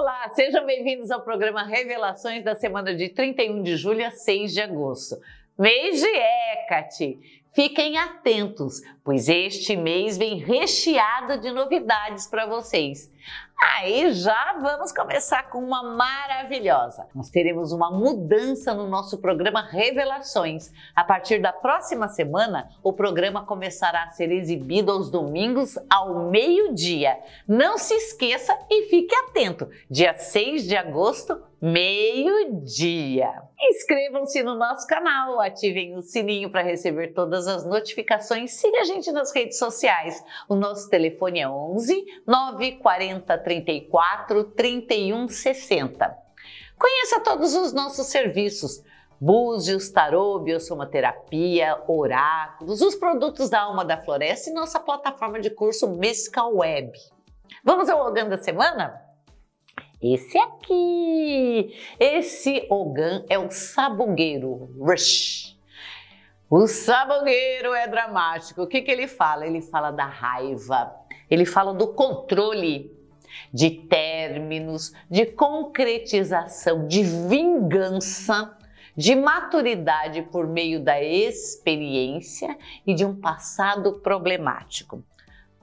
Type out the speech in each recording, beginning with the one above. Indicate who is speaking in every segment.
Speaker 1: Olá, sejam bem-vindos ao programa Revelações da semana de 31 de julho a 6 de agosto. Mês de Hecate. Fiquem atentos, pois este mês vem recheado de novidades para vocês. Aí já vamos começar com uma maravilhosa. Nós teremos uma mudança no nosso programa Revelações. A partir da próxima semana, o programa começará a ser exibido aos domingos ao meio-dia. Não se esqueça e fique atento. Dia 6 de agosto, meio-dia. Inscrevam-se no nosso canal, ativem o sininho para receber todas as notificações. Siga a gente nas redes sociais. O nosso telefone é 11 940 34 31 60. Conheça todos os nossos serviços. Búzios, tarô, biosomaterapia, oráculos, os produtos da Alma da Floresta e nossa plataforma de curso Mystical Web. Vamos ao Ogan da semana? Esse aqui! Esse Ogan é o sabugueiro Rush. O sabugueiro é dramático. O que, que ele fala? Ele fala da raiva, ele fala do controle de términos, de concretização, de vingança, de maturidade por meio da experiência e de um passado problemático.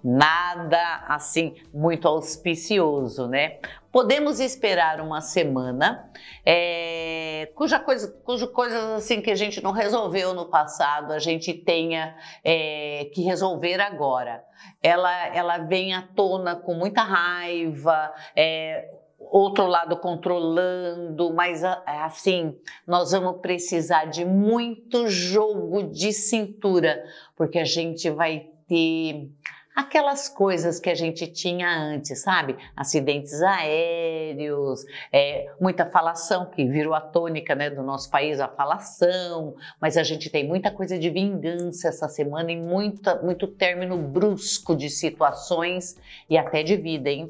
Speaker 1: Nada assim muito auspicioso, né? Podemos esperar uma semana é, cuja coisa, cujo coisas assim que a gente não resolveu no passado, a gente tenha é, que resolver agora. Ela, ela vem à tona com muita raiva, é, outro lado controlando, mas assim, nós vamos precisar de muito jogo de cintura, porque a gente vai ter aquelas coisas que a gente tinha antes, sabe? Acidentes aéreos, é, muita falação, que virou a tônica né, do nosso país, a falação, mas a gente tem muita coisa de vingança essa semana e muita, muito término brusco de situações e até de vida, hein?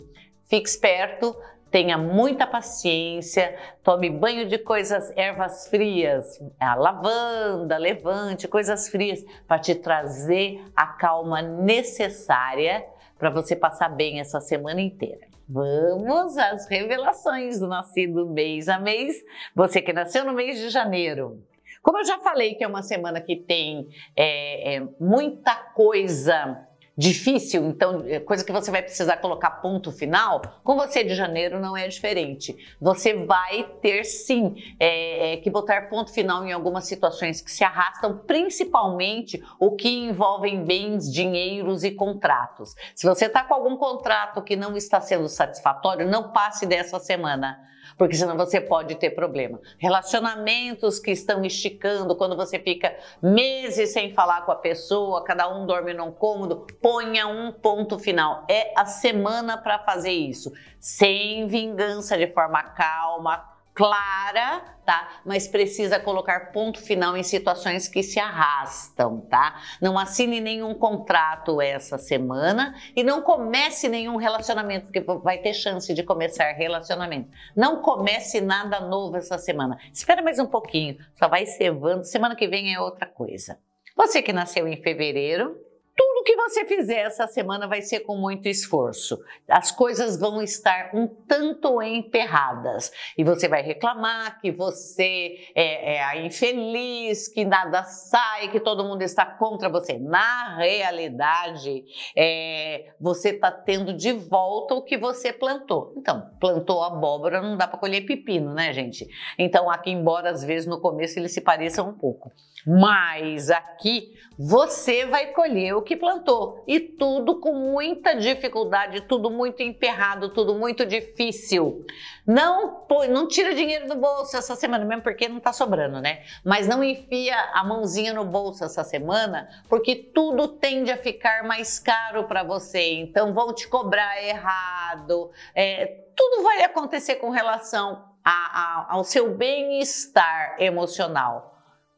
Speaker 1: Fique esperto, tenha muita paciência, tome banho de coisas, ervas frias, a lavanda, levante, coisas frias, para te trazer a calma necessária para você passar bem essa semana inteira. Vamos às revelações do nascido mês a mês. Você que nasceu no mês de janeiro. Como eu já falei que é uma semana que tem é, é, muita coisa difícil, então é coisa que você vai precisar colocar ponto final, com você de janeiro não é diferente. Você vai ter sim é, é, que botar ponto final em algumas situações que se arrastam, principalmente o que envolvem bens, dinheiros e contratos. Se você está com algum contrato que não está sendo satisfatório, não passe dessa semana porque senão você pode ter problema. Relacionamentos que estão esticando, quando você fica meses sem falar com a pessoa, cada um dorme num cômodo, ponha um ponto final. É a semana para fazer isso, sem vingança, de forma calma, clara, tá? Mas precisa colocar ponto final em situações que se arrastam, tá? Não assine nenhum contrato essa semana e não comece nenhum relacionamento, porque vai ter chance de começar relacionamento. Não comece nada novo essa semana. Espera mais um pouquinho, só vai cevando. Semana que vem é outra coisa. Você que nasceu em fevereiro, tudo que você fizer essa semana vai ser com muito esforço. As coisas vão estar um tanto emperradas e você vai reclamar que você é, é infeliz, que nada sai, que todo mundo está contra você. Na realidade, é, você está tendo de volta o que você plantou. Então, plantou abóbora, não dá para colher pepino, né, gente? Então, aqui, embora às vezes no começo eles se pareçam um pouco. Mas aqui você vai colher o que plantou e tudo com muita dificuldade, tudo muito emperrado, tudo muito difícil. Não, não tira dinheiro do bolso essa semana, mesmo porque não tá sobrando, né? Mas não enfia a mãozinha no bolso essa semana, porque tudo tende a ficar mais caro para você. Então vão te cobrar errado. É, tudo vai acontecer com relação a, a, ao seu bem-estar emocional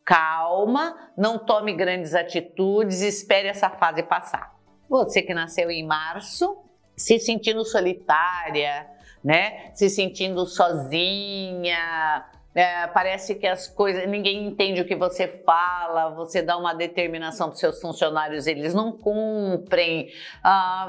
Speaker 1: calma, não tome grandes atitudes, espere essa fase passar. Você que nasceu em março, se sentindo solitária, né? Se sentindo sozinha, é, parece que as coisas, ninguém entende o que você fala, você dá uma determinação para seus funcionários, eles não cumprem. Ah,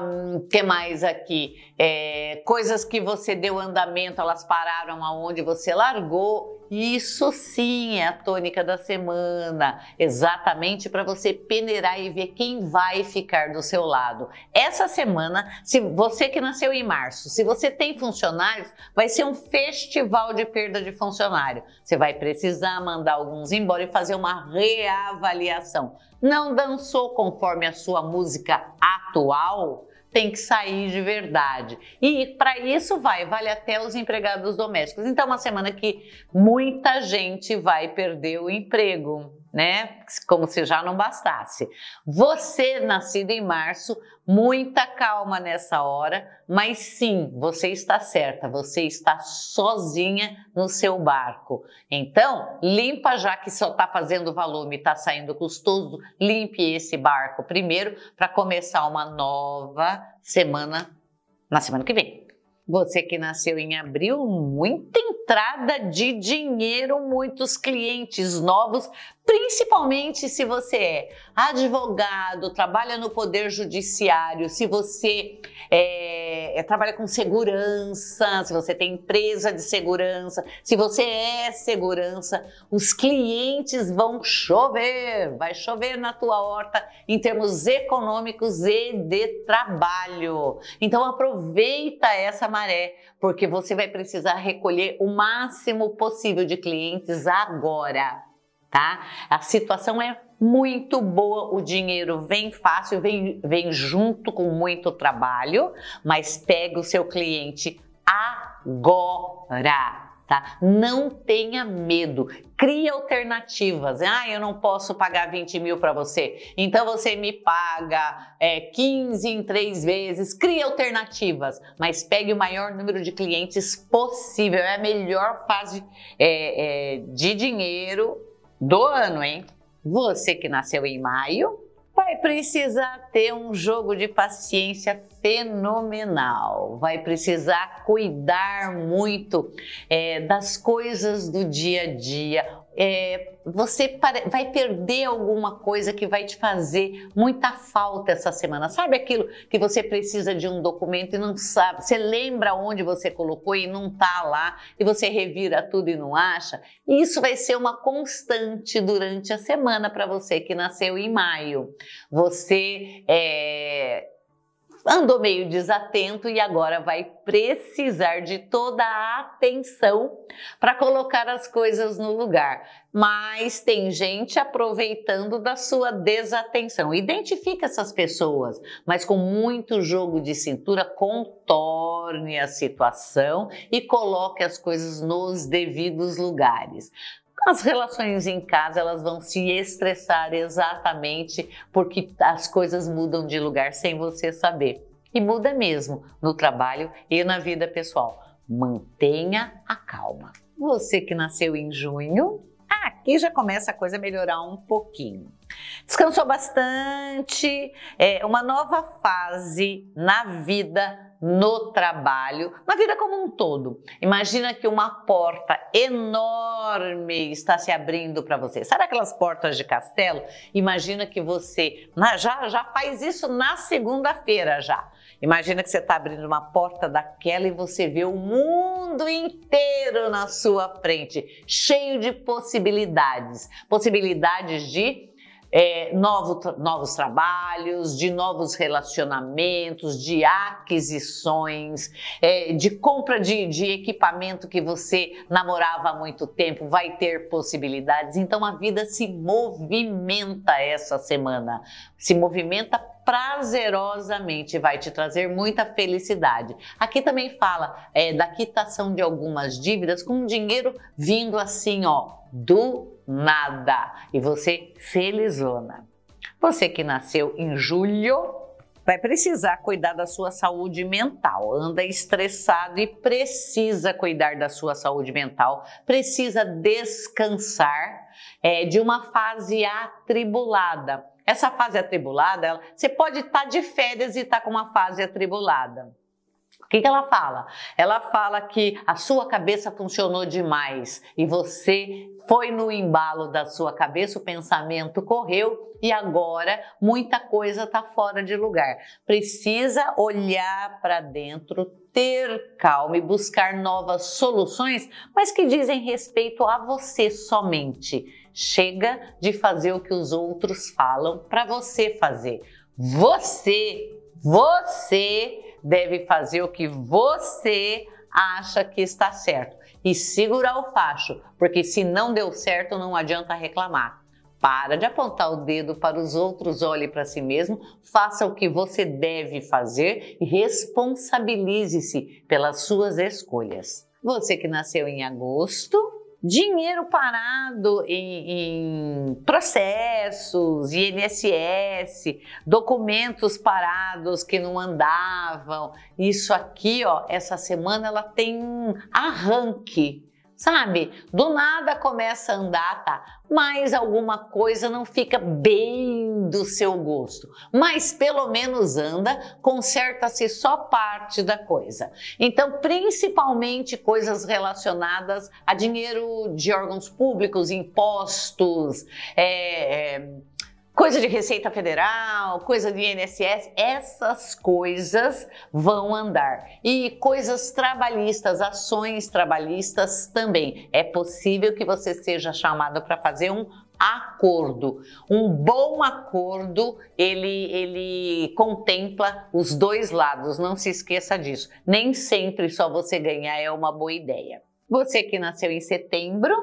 Speaker 1: que mais aqui? É, coisas que você deu andamento, elas pararam aonde você largou isso sim é a tônica da semana, exatamente para você peneirar e ver quem vai ficar do seu lado. Essa semana, se você que nasceu em março, se você tem funcionários, vai ser um festival de perda de funcionário. Você vai precisar mandar alguns embora e fazer uma reavaliação. Não dançou conforme a sua música atual? Tem que sair de verdade. E para isso vai, vale até os empregados domésticos. Então, uma semana que muita gente vai perder o emprego né? Como se já não bastasse. Você, nascido em março, muita calma nessa hora, mas sim, você está certa, você está sozinha no seu barco. Então, limpa já que só está fazendo volume, está saindo custoso, limpe esse barco primeiro para começar uma nova semana na semana que vem. Você que nasceu em abril, muita entrada de dinheiro, muitos clientes novos, principalmente se você é advogado, trabalha no poder judiciário, se você é, é, trabalha com segurança, se você tem empresa de segurança, se você é segurança, os clientes vão chover, vai chover na tua horta em termos econômicos e de trabalho. Então aproveita essa maré, porque você vai precisar recolher o máximo possível de clientes agora tá? A situação é muito boa, o dinheiro vem fácil, vem, vem junto com muito trabalho, mas pega o seu cliente agora. Tá? Não tenha medo, crie alternativas. Ah, eu não posso pagar 20 mil para você, então você me paga é, 15 em três vezes. Crie alternativas, mas pegue o maior número de clientes possível. É a melhor fase é, é, de dinheiro do ano, hein? Você que nasceu em maio vai precisar ter um jogo de paciência fenomenal. Vai precisar cuidar muito é, das coisas do dia a dia é, você vai perder alguma coisa que vai te fazer muita falta essa semana. Sabe aquilo que você precisa de um documento e não sabe? Você lembra onde você colocou e não tá lá, e você revira tudo e não acha? Isso vai ser uma constante durante a semana para você que nasceu em maio. Você é, andou meio desatento e agora vai precisar de toda a atenção para colocar as coisas no lugar. Mas tem gente aproveitando da sua desatenção. Identifique essas pessoas, mas com muito jogo de cintura, contorne a situação e coloque as coisas nos devidos lugares. As relações em casa elas vão se estressar exatamente porque as coisas mudam de lugar sem você saber. E muda mesmo no trabalho e na vida pessoal. Mantenha a calma. Você que nasceu em junho, aqui já começa a coisa a melhorar um pouquinho. Descansou bastante, é uma nova fase na vida no trabalho, na vida como um todo. Imagina que uma porta enorme está se abrindo para você. Sabe aquelas portas de castelo? Imagina que você já, já faz isso na segunda-feira já. Imagina que você está abrindo uma porta daquela e você vê o mundo inteiro na sua frente, cheio de possibilidades. Possibilidades de é, novo, novos trabalhos, de novos relacionamentos, de aquisições, é, de compra de, de equipamento que você namorava há muito tempo, vai ter possibilidades. Então a vida se movimenta essa semana, se movimenta prazerosamente, vai te trazer muita felicidade. Aqui também fala é, da quitação de algumas dívidas com dinheiro vindo assim, ó, do nada e você felizona. Você que nasceu em julho vai precisar cuidar da sua saúde mental. Anda estressado e precisa cuidar da sua saúde mental, precisa descansar é, de uma fase atribulada. Essa fase atribulada, ela, você pode estar tá de férias e estar tá com uma fase atribulada. O que, que ela fala? Ela fala que a sua cabeça funcionou demais e você foi no embalo da sua cabeça, o pensamento correu e agora muita coisa está fora de lugar. Precisa olhar para dentro, ter calma e buscar novas soluções, mas que dizem respeito a você somente. Chega de fazer o que os outros falam para você fazer. Você, você deve fazer o que você acha que está certo e segurar o facho, porque se não deu certo, não adianta reclamar. Para de apontar o dedo para os outros, olhe para si mesmo, faça o que você deve fazer e responsabilize-se pelas suas escolhas. Você que nasceu em agosto, dinheiro parado em, em, processos, INSS, documentos parados que não andavam. Isso aqui, ó, essa semana ela tem um arranque sabe? Do nada começa a andar, tá? Mas alguma coisa não fica bem do seu gosto. Mas pelo menos anda, conserta-se só parte da coisa. Então, principalmente coisas relacionadas a dinheiro de órgãos públicos, impostos, é, é coisa de Receita Federal, coisa de INSS, essas coisas vão andar. E coisas trabalhistas, ações trabalhistas também. É possível que você seja chamado para fazer um acordo. Um bom acordo, ele, ele contempla os dois lados, não se esqueça disso. Nem sempre só você ganhar é uma boa ideia. Você que nasceu em setembro,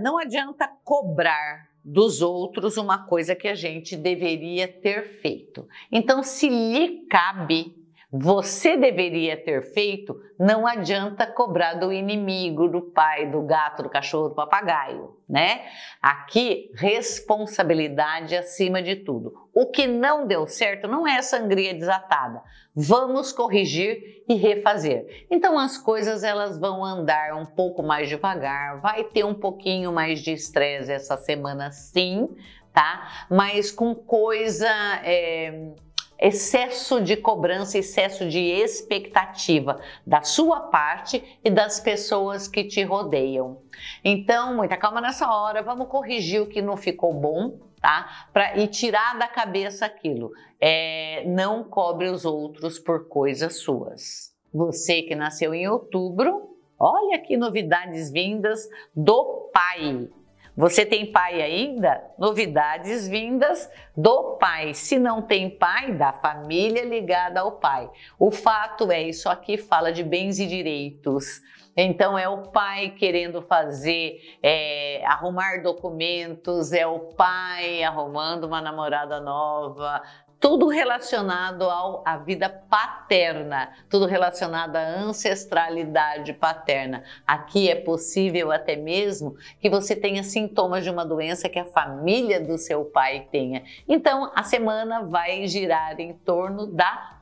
Speaker 1: não adianta cobrar dos outros uma coisa que a gente deveria ter feito. Então, se lhe cabe, você deveria ter feito, não adianta cobrar do inimigo, do pai, do gato, do cachorro, do papagaio, né? Aqui, responsabilidade acima de tudo. O que não deu certo não é sangria desatada. Vamos corrigir e refazer. Então as coisas elas vão andar um pouco mais devagar, vai ter um pouquinho mais de estresse essa semana sim, tá? Mas com coisa é, excesso de cobrança, excesso de expectativa da sua parte e das pessoas que te rodeiam. Então, muita calma nessa hora, vamos corrigir o que não ficou bom, tá? Pra, e tirar da cabeça aquilo. É, não cobre os outros por coisas suas. Você que nasceu em outubro, olha que novidades vindas do pai. Você tem pai ainda? Novidades vindas do pai. Se não tem pai, da família ligada ao pai. O fato é, isso aqui fala de bens e direitos. Então é o pai querendo fazer, é, arrumar documentos, é o pai arrumando uma namorada nova, tudo relacionado ao, à vida paterna, tudo relacionado à ancestralidade paterna. Aqui é possível até mesmo que você tenha sintomas de uma doença que a família do seu pai tenha. Então, a semana vai girar em torno da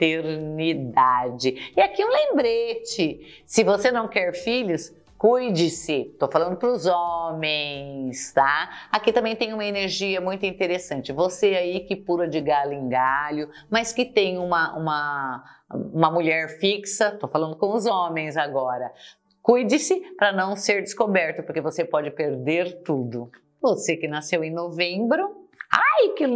Speaker 1: paternidade. E aqui um lembrete: se você não quer filhos, Cuide-se, tô falando para os homens, tá? Aqui também tem uma energia muito interessante. Você aí que pula de galho em galho, mas que tem uma, uma, uma mulher fixa, tô falando com os homens agora. Cuide-se para não ser descoberto, porque você pode perder tudo. Você que nasceu em novembro, ai que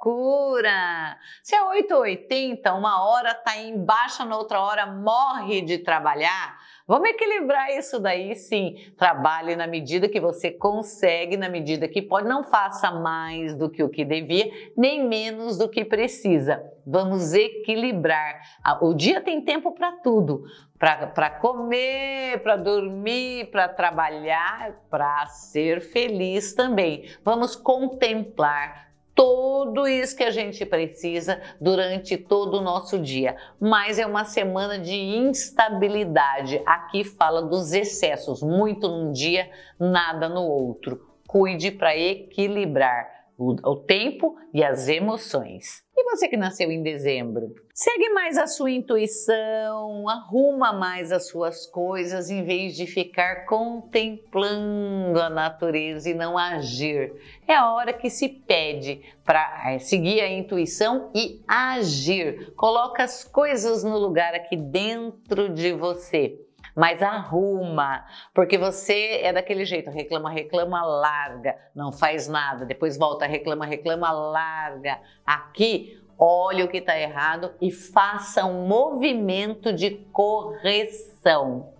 Speaker 1: loucura! Se é 880, uma hora tá em baixa, na outra hora morre de trabalhar Vamos equilibrar isso daí, sim. Trabalhe na medida que você consegue, na medida que pode. Não faça mais do que o que devia, nem menos do que precisa. Vamos equilibrar. O dia tem tempo para tudo. Para comer, para dormir, para trabalhar, para ser feliz também. Vamos contemplar tudo isso que a gente precisa durante todo o nosso dia. Mas é uma semana de instabilidade. Aqui fala dos excessos, muito num dia, nada no outro. Cuide para equilibrar. O, o tempo e as emoções. E você que nasceu em dezembro? Segue mais a sua intuição, arruma mais as suas coisas em vez de ficar contemplando a natureza e não agir. É a hora que se pede para é, seguir a intuição e agir. Coloca as coisas no lugar aqui dentro de você mas arruma, porque você é daquele jeito, reclama, reclama, larga, não faz nada, depois volta, reclama, reclama, larga. Aqui, olhe o que está errado e faça um movimento de correção.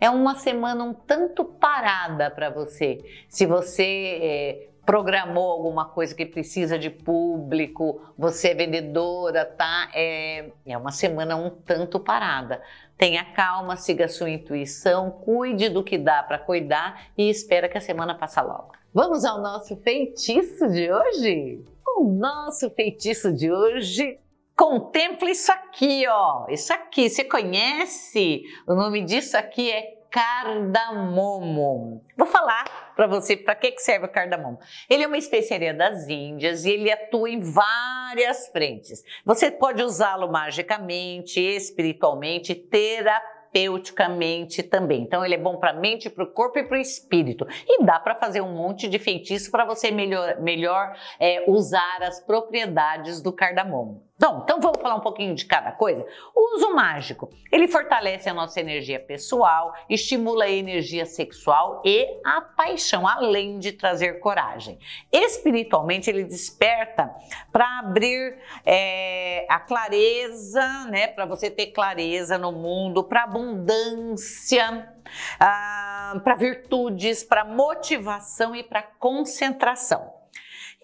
Speaker 1: É uma semana um tanto parada para você. Se você é, programou alguma coisa que precisa de público, você é vendedora, tá? É, é uma semana um tanto parada. Tenha calma, siga a sua intuição, cuide do que dá para cuidar e espera que a semana passe logo. Vamos ao nosso feitiço de hoje? O nosso feitiço de hoje contempla isso aqui, ó. Isso aqui, você conhece? O nome disso aqui é cardamomo. Vou falar para você para que, que serve o cardamomo. Ele é uma especiaria das Índias e ele atua em várias frentes. Você pode usá-lo magicamente, espiritualmente, terapeuticamente também. Então ele é bom para a mente, para o corpo e para o espírito. E dá para fazer um monte de feitiço para você melhor, melhor é, usar as propriedades do cardamomo. Bom, então vamos falar um pouquinho de cada coisa. O uso mágico, ele fortalece a nossa energia pessoal, estimula a energia sexual e a paixão, além de trazer coragem. Espiritualmente, ele desperta para abrir é, a clareza, né, para você ter clareza no mundo, para abundância, ah, para virtudes, para motivação e para concentração.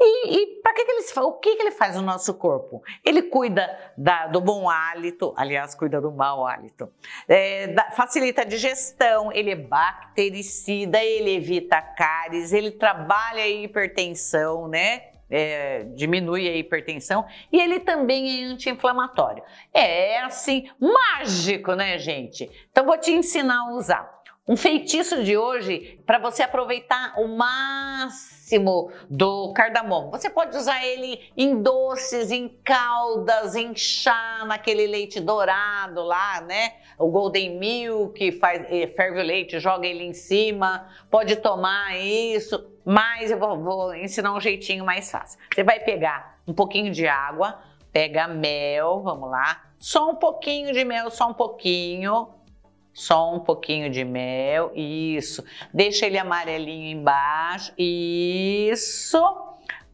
Speaker 1: E, e para que, que ele o que, que ele faz no nosso corpo? Ele cuida da, do bom hálito, aliás, cuida do mau hálito, é, da, facilita a digestão, ele é bactericida, ele evita cáries, ele trabalha a hipertensão, né? É, diminui a hipertensão e ele também é anti-inflamatório. É assim, mágico, né, gente? Então vou te ensinar a usar. Um feitiço de hoje para você aproveitar o máximo do cardamomo. Você pode usar ele em doces, em caldas, em chá, naquele leite dourado lá, né? O golden milk, faz, eh, ferve o leite, joga ele em cima. Pode tomar isso, mas eu vou, vou ensinar um jeitinho mais fácil. Você vai pegar um pouquinho de água, pega mel, vamos lá, só um pouquinho de mel, só um pouquinho só um pouquinho de mel, isso. Deixa ele amarelinho embaixo, isso.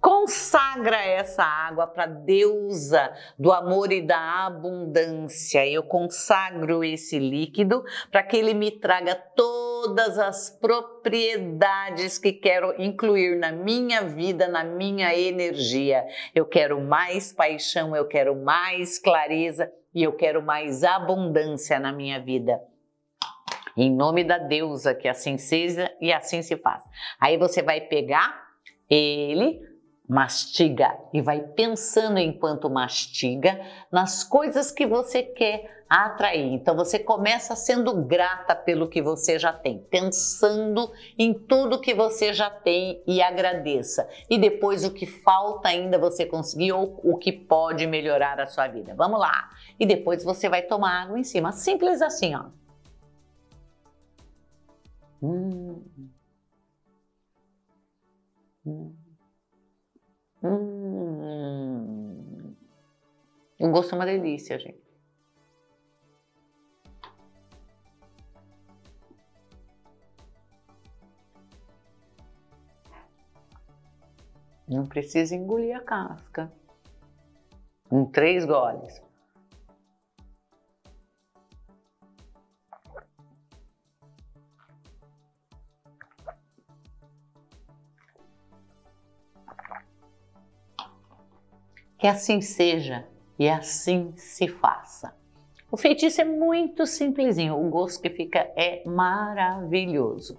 Speaker 1: Consagra essa água para deusa do amor e da abundância. Eu consagro esse líquido para que ele me traga todas as propriedades que quero incluir na minha vida, na minha energia. Eu quero mais paixão, eu quero mais clareza e eu quero mais abundância na minha vida. Em nome da deusa, que assim seja e assim se faz. Aí você vai pegar ele, mastiga e vai pensando enquanto mastiga nas coisas que você quer atrair. Então você começa sendo grata pelo que você já tem, pensando em tudo que você já tem e agradeça. E depois o que falta ainda você conseguir ou o que pode melhorar a sua vida. Vamos lá. E depois você vai tomar água em cima, simples assim, ó. Hum. Hum. Hum. O gosto é uma delícia, gente. Não precisa engolir a casca. Em três goles. Que assim seja e assim se faça. O feitiço é muito simplesinho, o gosto que fica é maravilhoso.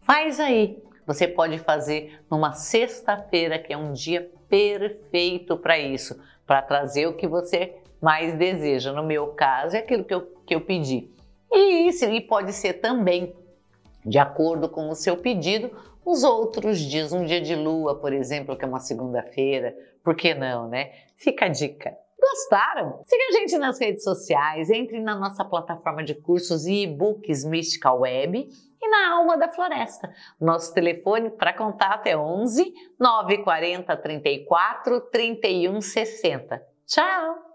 Speaker 1: Faz aí. Você pode fazer numa sexta-feira, que é um dia perfeito para isso, para trazer o que você mais deseja. No meu caso, é aquilo que eu, que eu pedi. E isso e pode ser também, de acordo com o seu pedido, os outros dias, um dia de lua, por exemplo, que é uma segunda-feira, por que não, né? Fica a dica. Gostaram? Siga a gente nas redes sociais, entre na nossa plataforma de cursos e e-books Mystical Web e na Alma da Floresta. Nosso telefone para contato é 11 940 34 31 60. Tchau!